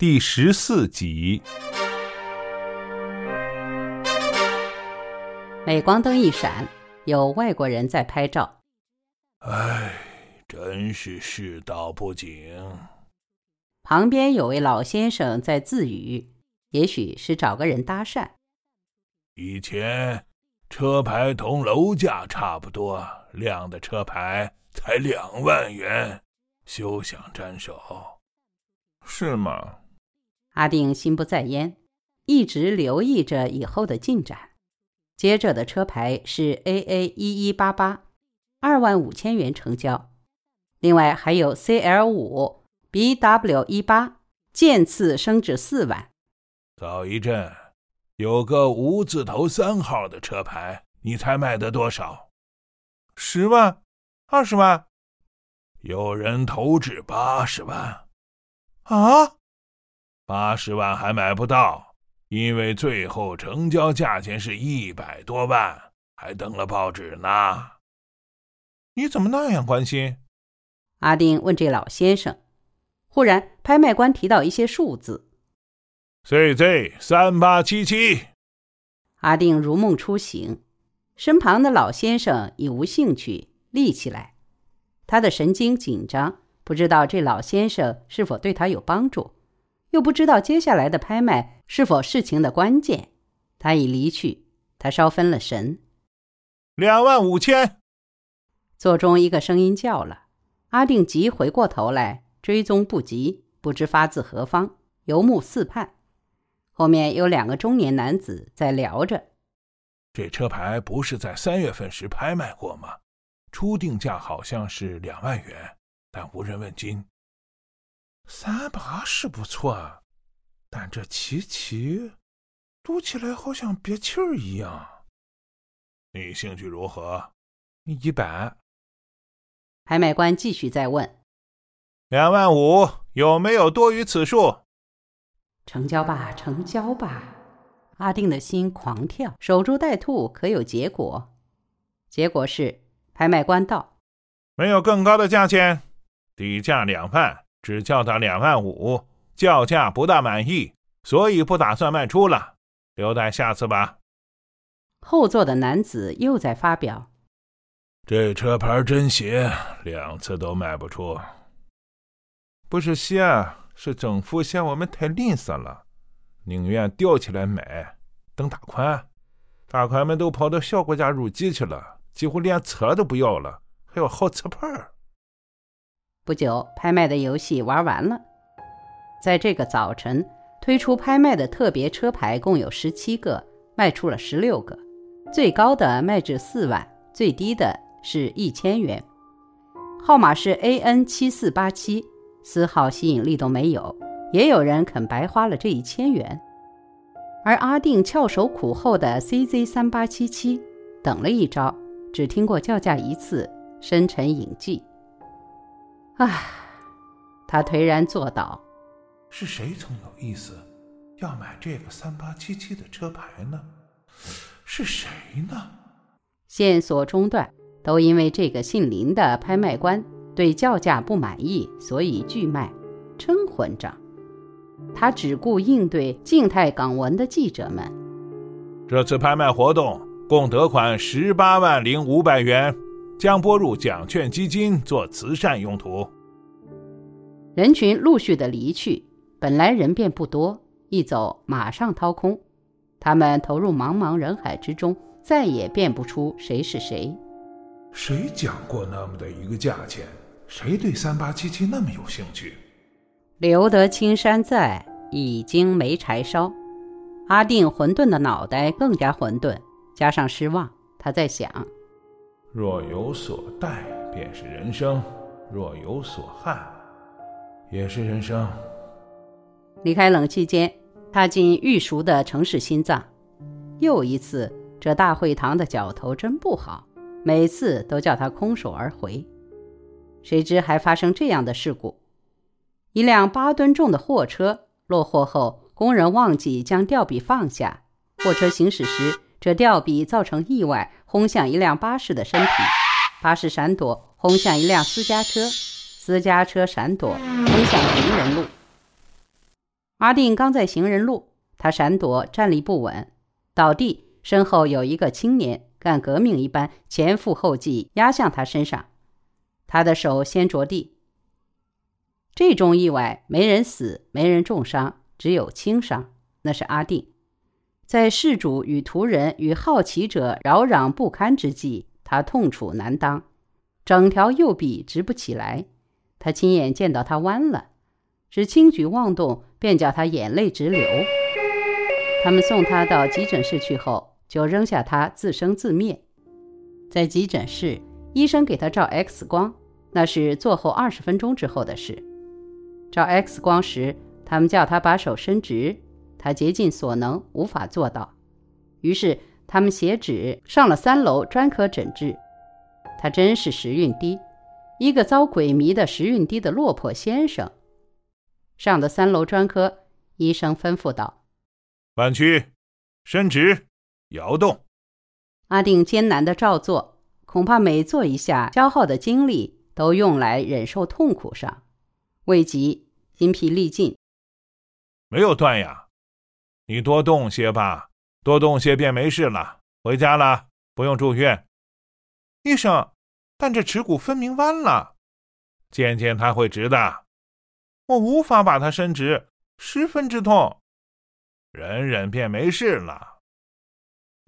第十四集。镁光灯一闪，有外国人在拍照。唉，真是世道不景。旁边有位老先生在自语，也许是找个人搭讪。以前车牌同楼价差不多，亮的车牌才两万元，休想沾手。是吗？阿定心不在焉，一直留意着以后的进展。接着的车牌是 AA 一一八八，二万五千元成交。另外还有 CL 五 BW 一八，渐次升至四万。早一阵有个无字头三号的车牌，你猜卖得多少？十万？二十万？有人投掷八十万。啊！八十万还买不到，因为最后成交价钱是一百多万，还登了报纸呢。你怎么那样关心？阿丁问这老先生。忽然，拍卖官提到一些数字：“ZZ 三八七七。”阿定如梦初醒，身旁的老先生已无兴趣，立起来。他的神经紧张，不知道这老先生是否对他有帮助。又不知道接下来的拍卖是否事情的关键，他已离去，他稍分了神。两万五千，座中一个声音叫了，阿定急回过头来，追踪不及，不知发自何方，游目四盼。后面有两个中年男子在聊着。这车牌不是在三月份时拍卖过吗？初定价好像是两万元，但无人问津。三八是不错，但这七七读起来好像憋气儿一样。你兴趣如何？一般。拍卖官继续再问：两万五有没有多于此数？成交吧，成交吧！阿定的心狂跳，守株待兔，可有结果？结果是，拍卖官道：没有更高的价钱，底价两万。只叫他两万五，叫价不大满意，所以不打算卖出了，留待下次吧。后座的男子又在发表：“这车牌真邪，两次都卖不出。不是邪，是政府嫌我们太吝啬了，宁愿吊起来卖，等大款。大款们都跑到小国家入籍去了，几乎连车都不要了，还要好车牌。”不久，拍卖的游戏玩完了。在这个早晨，推出拍卖的特别车牌共有十七个，卖出了十六个，最高的卖至四万，最低的是一千元。号码是 AN 七四八七，丝毫吸引力都没有。也有人肯白花了这一千元。而阿定翘首苦候的 CZ 三八七七，等了一招，只听过叫价一次，深沉隐迹。唉，他颓然坐倒。是谁曾有意思要买这个三八七七的车牌呢？是谁呢？线索中断，都因为这个姓林的拍卖官对叫价不满意，所以拒卖，真混账！他只顾应对静态港文的记者们。这次拍卖活动共得款十八万零五百元。将拨入奖券基金做慈善用途。人群陆续的离去，本来人便不多，一走马上掏空。他们投入茫茫人海之中，再也辨不出谁是谁。谁讲过那么的一个价钱？谁对三八七七那么有兴趣？留得青山在，已经没柴烧。阿定混沌的脑袋更加混沌，加上失望，他在想。若有所待，便是人生；若有所憾，也是人生。离开冷气间，踏进玉熟的城市心脏。又一次，这大会堂的角头真不好，每次都叫他空手而回。谁知还发生这样的事故：一辆八吨重的货车落货后，工人忘记将吊臂放下，货车行驶时。这吊臂造成意外，轰向一辆巴士的身体，巴士闪躲，轰向一辆私家车，私家车闪躲，轰向行人路。阿定刚在行人路，他闪躲，站立不稳，倒地，身后有一个青年干革命一般前赴后继压向他身上，他的手先着地。这种意外没人死，没人重伤，只有轻伤，那是阿定。在事主与途人与好奇者扰攘不堪之际，他痛楚难当，整条右臂直不起来。他亲眼见到他弯了，只轻举妄动，便叫他眼泪直流。他们送他到急诊室去后，就扔下他自生自灭。在急诊室，医生给他照 X 光，那是坐后二十分钟之后的事。照 X 光时，他们叫他把手伸直，他竭尽所能无法做到，于是他们写纸上了三楼专科诊治。他真是时运低。一个遭鬼迷的时运低的落魄先生，上的三楼专科医生吩咐道：“弯曲，伸直，摇动。”阿定艰难的照做，恐怕每做一下，消耗的精力都用来忍受痛苦上，未及筋疲力尽。没有断呀，你多动些吧，多动些便没事了。回家了，不用住院。医生。但这耻骨分明弯了，渐渐它会直的。我无法把它伸直，十分之痛。忍忍便没事了。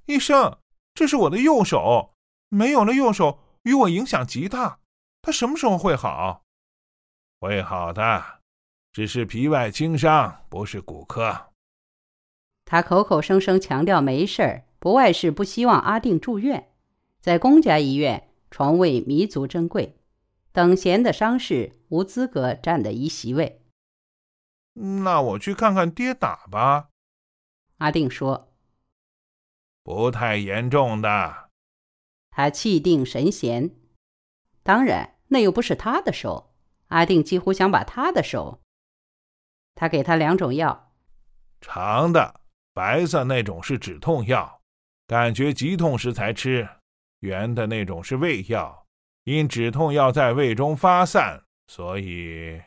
医生，这是我的右手，没有了右手，与我影响极大。它什么时候会好？会好的，只是皮外轻伤，不是骨科。他口口声声强调没事儿，不外是不希望阿定住院，在公家医院。床位弥足珍贵，等闲的伤势无资格占得一席位。那我去看看跌打吧。阿定说：“不太严重的。”他气定神闲。当然，那又不是他的手。阿定几乎想把他的手。他给他两种药，长的白色那种是止痛药，感觉急痛时才吃。圆的那种是胃药，因止痛药在胃中发散，所以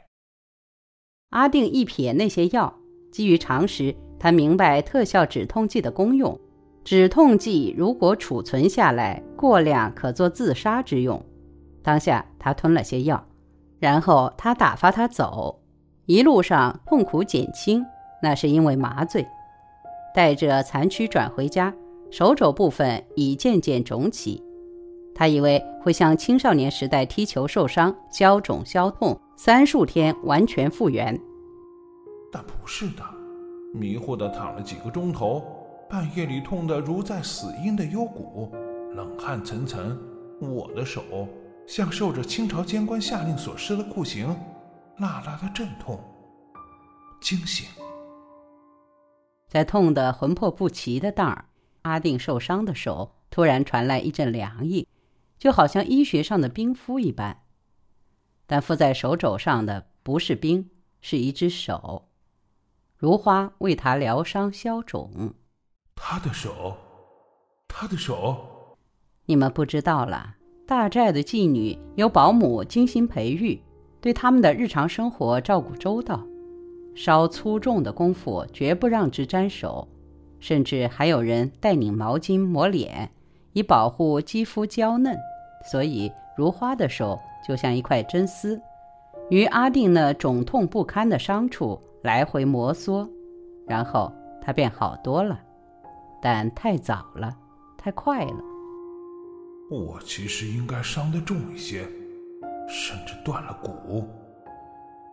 阿定一撇那些药。基于常识，他明白特效止痛剂的功用。止痛剂如果储存下来过量，可做自杀之用。当下他吞了些药，然后他打发他走。一路上痛苦减轻，那是因为麻醉。带着残躯转回家，手肘部分已渐渐肿起。他以为会像青少年时代踢球受伤，消肿消痛，三数天完全复原。但不是的，迷糊的躺了几个钟头，半夜里痛得如在死阴的幽谷，冷汗涔涔。我的手像受着清朝监官下令所施的酷刑，辣辣的阵痛。惊醒，在痛得魂魄不齐的当儿，阿定受伤的手突然传来一阵凉意。就好像医学上的冰敷一般，但敷在手肘上的不是冰，是一只手。如花为他疗伤消肿。他的手，他的手，你们不知道了。大寨的妓女由保姆精心培育，对他们的日常生活照顾周到，稍粗重的功夫绝不让之沾手，甚至还有人带拧毛巾抹脸。以保护肌肤娇嫩，所以如花的手就像一块真丝，于阿定那肿痛不堪的伤处来回摩挲，然后他便好多了，但太早了，太快了。我其实应该伤得重一些，甚至断了骨，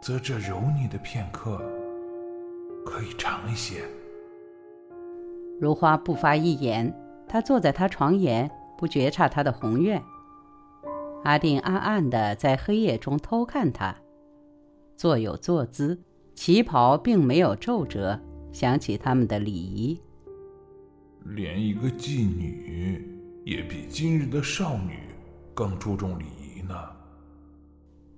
则这柔腻的片刻可以长一些。如花不发一言。她坐在他床沿，不觉察他的宏愿。阿定暗暗的在黑夜中偷看他，坐有坐姿，旗袍并没有皱褶，想起他们的礼仪。连一个妓女也比今日的少女更注重礼仪呢。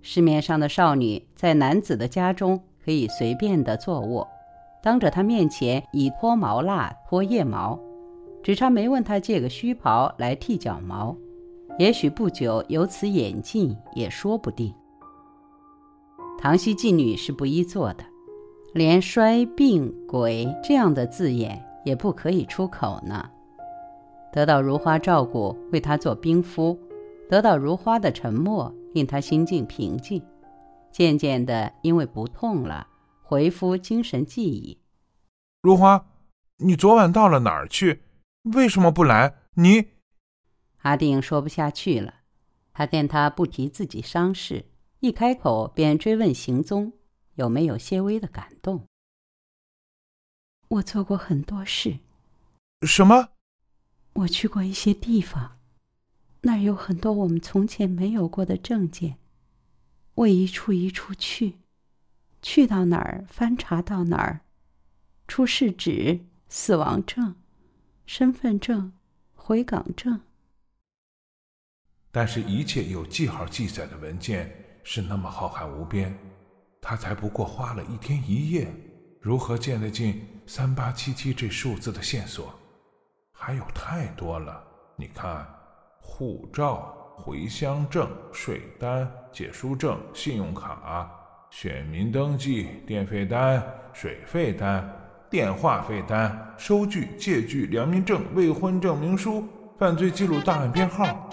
市面上的少女在男子的家中可以随便的坐卧，当着他面前以脱毛蜡脱腋毛。只差没问他借个须袍来剃脚毛，也许不久由此演进也说不定。唐熙妓女是不依做的，连“衰病鬼”这样的字眼也不可以出口呢。得到如花照顾，为他做冰敷；得到如花的沉默，令他心境平静。渐渐的，因为不痛了，回复精神记忆。如花，你昨晚到了哪儿去？为什么不来？你……阿定说不下去了。他见他不提自己伤势，一开口便追问行踪，有没有些微的感动？我做过很多事。什么？我去过一些地方，那儿有很多我们从前没有过的证件。我一处一处去，去到哪儿翻查到哪儿，出示纸、死亡证、身份证、回港证。但是，一切有记号记载的文件是那么浩瀚无边，他才不过花了一天一夜，如何见得进三八七七这数字的线索？还有太多了，你看，护照、回乡证、税单、借书证、信用卡、选民登记、电费单、水费单、电话费单、收据、借据、良民证、未婚证明书、犯罪记录档案编号。